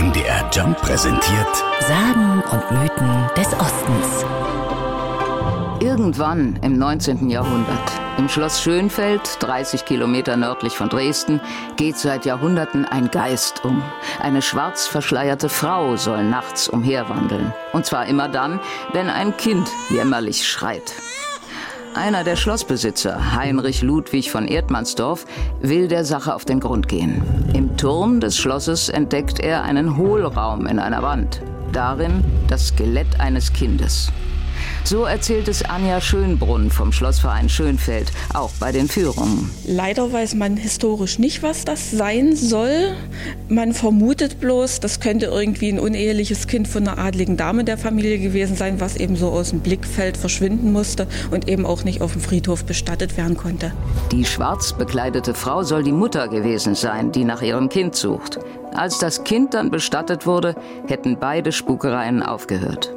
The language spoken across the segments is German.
MDR Jump präsentiert Sagen und Mythen des Ostens. Irgendwann im 19. Jahrhundert, im Schloss Schönfeld, 30 Kilometer nördlich von Dresden, geht seit Jahrhunderten ein Geist um. Eine schwarz verschleierte Frau soll nachts umherwandeln. Und zwar immer dann, wenn ein Kind jämmerlich schreit. Einer der Schlossbesitzer, Heinrich Ludwig von Erdmannsdorf, will der Sache auf den Grund gehen. Im Turm des Schlosses entdeckt er einen Hohlraum in einer Wand. Darin das Skelett eines Kindes. So erzählt es Anja Schönbrunn vom Schlossverein Schönfeld, auch bei den Führungen. Leider weiß man historisch nicht, was das sein soll. Man vermutet bloß, das könnte irgendwie ein uneheliches Kind von einer adligen Dame der Familie gewesen sein, was eben so aus dem Blickfeld verschwinden musste und eben auch nicht auf dem Friedhof bestattet werden konnte. Die schwarz bekleidete Frau soll die Mutter gewesen sein, die nach ihrem Kind sucht. Als das Kind dann bestattet wurde, hätten beide Spukereien aufgehört.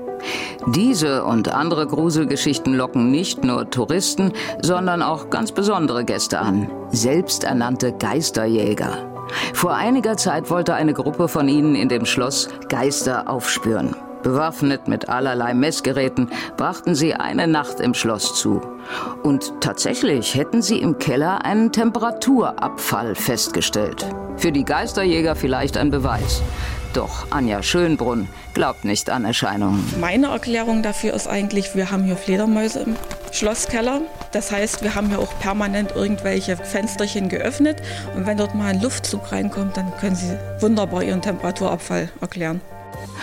Diese und andere Gruselgeschichten locken nicht nur Touristen, sondern auch ganz besondere Gäste an. Selbsternannte Geisterjäger. Vor einiger Zeit wollte eine Gruppe von ihnen in dem Schloss Geister aufspüren. Bewaffnet mit allerlei Messgeräten brachten sie eine Nacht im Schloss zu. Und tatsächlich hätten sie im Keller einen Temperaturabfall festgestellt. Für die Geisterjäger vielleicht ein Beweis. Doch Anja Schönbrunn glaubt nicht an Erscheinungen. Meine Erklärung dafür ist eigentlich, wir haben hier Fledermäuse im Schlosskeller. Das heißt, wir haben hier auch permanent irgendwelche Fensterchen geöffnet. Und wenn dort mal ein Luftzug reinkommt, dann können Sie wunderbar Ihren Temperaturabfall erklären.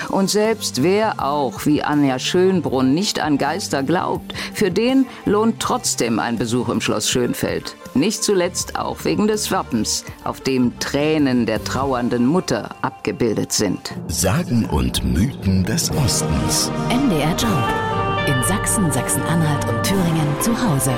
Und selbst wer auch, wie Anja Schönbrunn, nicht an Geister glaubt, für den lohnt trotzdem ein Besuch im Schloss Schönfeld. Nicht zuletzt auch wegen des Wappens, auf dem Tränen der trauernden Mutter abgebildet sind. Sagen und Mythen des Ostens. MDR Jump. In Sachsen, Sachsen-Anhalt und Thüringen zu Hause.